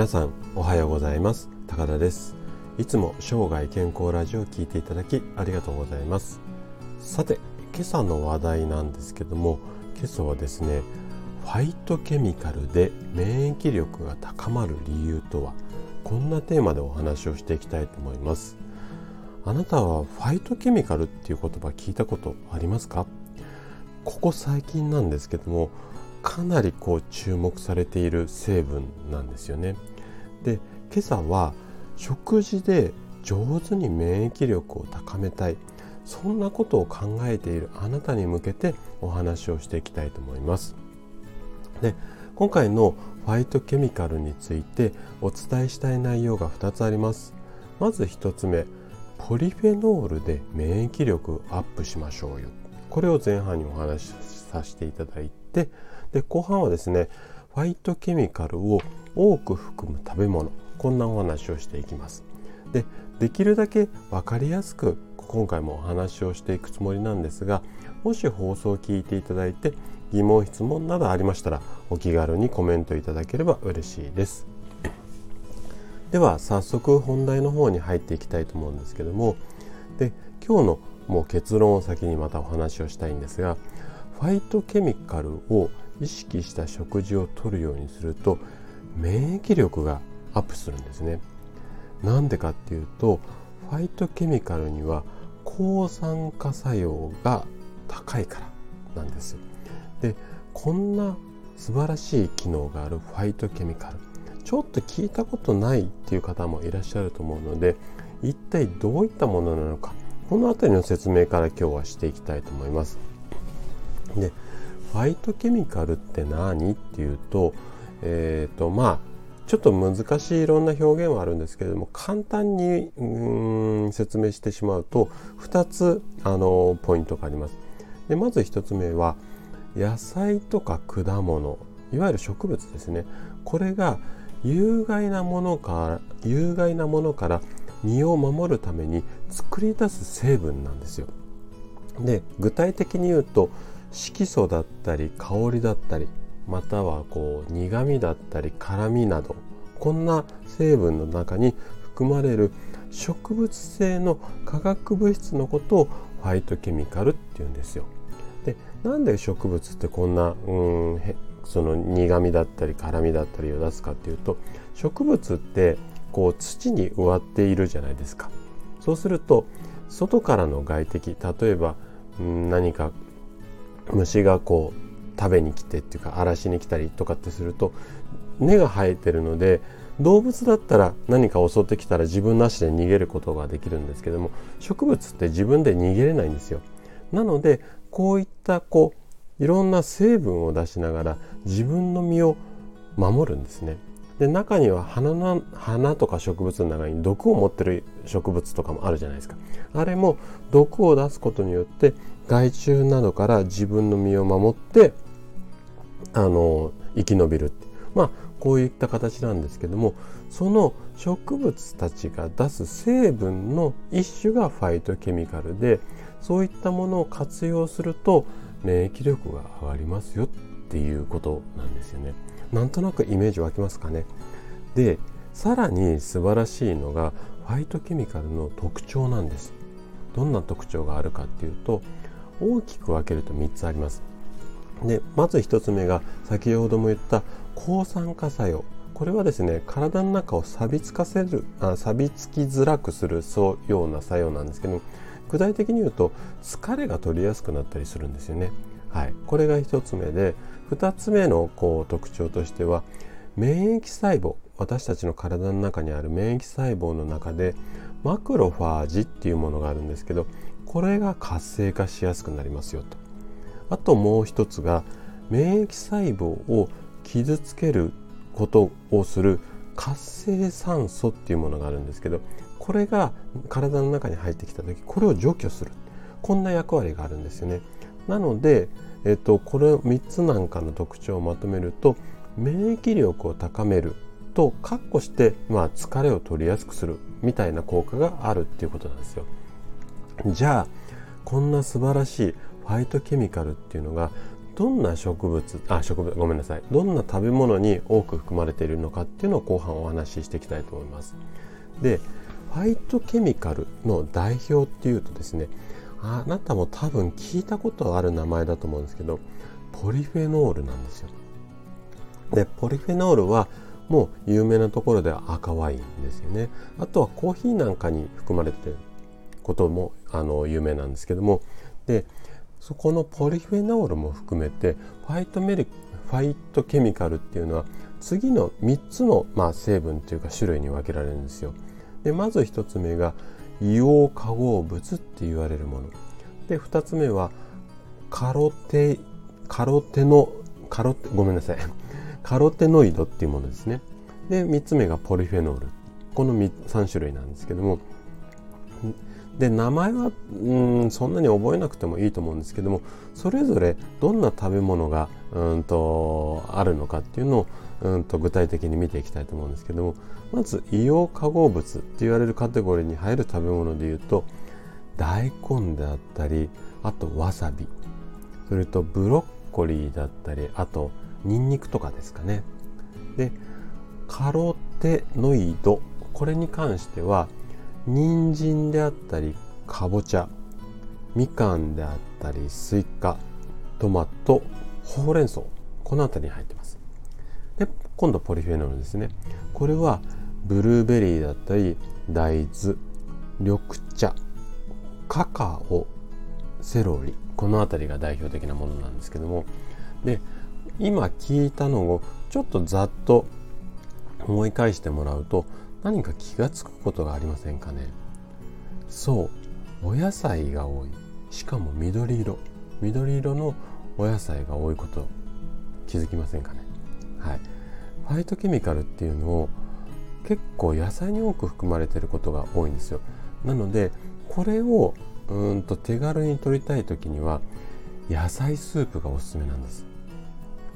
皆さんおはようございます。高田です。いつも生涯健康ラジオを聞いていただきありがとうございます。さて今朝の話題なんですけども今朝はですねファイトケミカルで免疫力が高まる理由とはこんなテーマでお話をしていきたいと思います。あなたはファイトケミカルっていう言葉聞いたことありますか？ここ最近なんですけどもかなりこう注目されている成分なんですよね。で今朝は食事で上手に免疫力を高めたいそんなことを考えているあなたに向けてお話をしていきたいと思います。で今回のファイトケミカルについてお伝えしたい内容が2つあります。まず1つ目ポリフェノールで免疫力アップしましょうよこれを前半にお話しさせていただいてで後半はですねファイトケミカルを多く含む食べ物こんなお話をしていきます。でできるだけ分かりやすく今回もお話をしていくつもりなんですがもし放送を聞いていただいて疑問質問などありましたらお気軽にコメントいただければ嬉しいです。では早速本題の方に入っていきたいと思うんですけどもで今日のもう結論を先にまたお話をしたいんですがファイトケミカルを意識した食事をとるようにすると免疫力がアップするんですね。なんでかっていうとファイトケミカルには抗酸化作用が高いからなんですでこんな素晴らしい機能があるファイトケミカルちょっと聞いたことないっていう方もいらっしゃると思うので一体どういったものなのかこの辺りの説明から今日はしていきたいと思います。でファイトケミカルって何？っていうと,、えーとまあ、ちょっと難しいいろんな表現はあるんですけれども簡単に説明してしまうと2つあのポイントがあります。でまず1つ目は野菜とか果物いわゆる植物ですねこれが有害なものから有害なものから身を守るために作り出す成分なんですよ。で具体的に言うと色素だったり香りだったりまたはこう苦味だったり辛みなどこんな成分の中に含まれる植物性の化学物質のことをファイトケミカルっていうんですよ。でなんで植物ってこんなうんその苦味だったり辛みだったりを出すかっていうと植物ってこう土に植わっているじゃないですか。そうすると外からの外敵例えば何か虫がこう食べに来てっていうか荒らしに来たりとかってすると根が生えてるので動物だったら何か襲ってきたら自分なしで逃げることができるんですけども植物って自分で逃げれないんですよ。なのでこういったこういろんな成分を出しながら自分の身を守るんですね。で中には花の花とか植物の中に毒を持ってる植物とかもあるじゃないですかあれも毒を出すことによって害虫などから自分の身を守ってあの生き延びるって。まあこういった形なんですけどもその植物たちが出す成分の一種がファイトケミカルでそういったものを活用すると免疫力が上がりますよっていうことなんですよね。なんとなくイメージ湧きますかね。でさらに素晴らしいのがファイトケミカルの特徴なんです。どんな特徴があるかっていうと大きく分けると3つあります。でまず1つ目が先ほども言った抗酸化作用。これはですね体の中を錆びつかせるあ錆びつきづらくするそうような作用なんですけど具体的に言うと疲れが取りやすくなったりするんですよね。はい、これが1つ目で2つ目のこう特徴としては免疫細胞。私たちの体の中にある免疫細胞の中でマクロファージっていうものがあるんですけどこれが活性化しやすくなりますよとあともう一つが免疫細胞を傷つけることをする活性酸素っていうものがあるんですけどこれが体の中に入ってきた時これを除去するこんな役割があるんですよね。なので、えっと、これ3つなんかの特徴をまとめると免疫力を高めると括弧して、まあ、疲れを取りやすくするみたいな効果があるっていうことなんですよ。じゃあこんな素晴らしいファイトケミカルっていうのがどんな植物あ植物ごめんなさい。どんな食べ物に多く含まれているのかっていうのを後半お話ししていきたいと思います。でファイトケミカルの代表っていうとですねあなたも多分聞いたことある名前だと思うんですけどポリフェノールなんですよ。でポリフェノールはもう有名なところでは赤ワインですよね。あとはコーヒーなんかに含まれてることもあの有名なんですけども。でそこのポリフェノールも含めてファイトメリファイトケミカルっていうのは次の3つの、まあ、成分というか種類に分けられるんですよ。でまず1つ目が硫黄化合物って言われるもの。で2つ目はカロテカロテノカロテごめんなさい。カロテノイドっていうものですね。で3つ目がポリフェノール。この3種類なんですけども。で名前はうんそんなに覚えなくてもいいと思うんですけどもそれぞれどんな食べ物がうんとあるのかっていうのをうんと具体的に見ていきたいと思うんですけどもまず硫黄化合物って言われるカテゴリーに入る食べ物でいうと大根であったりあとわさびそれとブロッコリーだったりあとニンニクとかですかね。でカロテノイドこれに関しては人参であったりかぼちゃみかんであったりスイカトマトほうれん草この辺りに入ってます。で今度ポリフェノールですね。これはブルーベリーだったり大豆緑茶カカオセロリこの辺りが代表的なものなんですけども。で今聞いたのをちょっとざっと思い返してもらうと何か気がつくことがありませんかね？そうお野菜が多い。しかも緑色。緑色のお野菜が多いこと。気づきませんかね？はい。ファイトケミカルっていうのを結構野菜に多く含まれてることが多いんですよ。なのでこれをうんと手軽に取りたい時には野菜スープがおすすめなんです。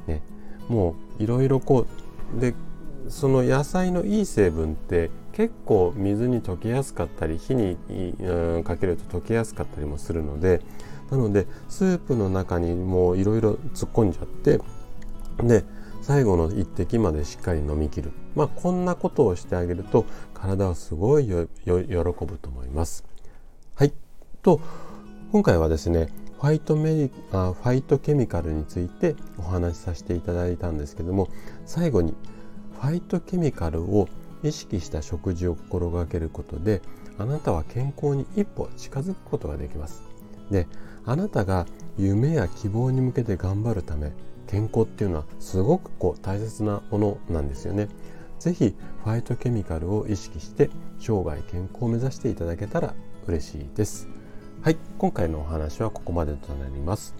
ね、もういろいろこうでその野菜のいい成分って結構水に溶けやすかったり火に、かけると溶けやすかったりもするのでなのでスープの中にもういろいろ突っ込んじゃってで最後の一滴までしっかり飲み切るまあこんなことをしてあげると体はすごい喜ぶと思います。はいと今回はですねファイトメリあファイトケミカルについてお話しさせていただいたんですけども最後にァイトケミカルを意識した食事を心がけることであなたは健康に一歩近づくことができます。であなたが夢や希望に向けて頑張るため健康っていうのはすごくこう大切なものなんですよね。是非ファイトケミカルを意識して生涯健康を目指していただけたら嬉しいです。はい、今回のお話はここまでとなります。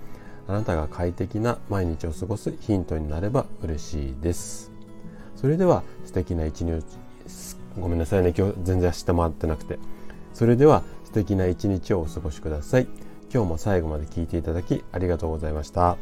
あなたが快適な毎日を過ごすヒントになれば嬉しいです。それでは素敵な一日ごめんなさいね今日全然明日回ってなくて。それでは素敵な一日をお過ごしください。今日も最後まで聞いていただきありがとうございました。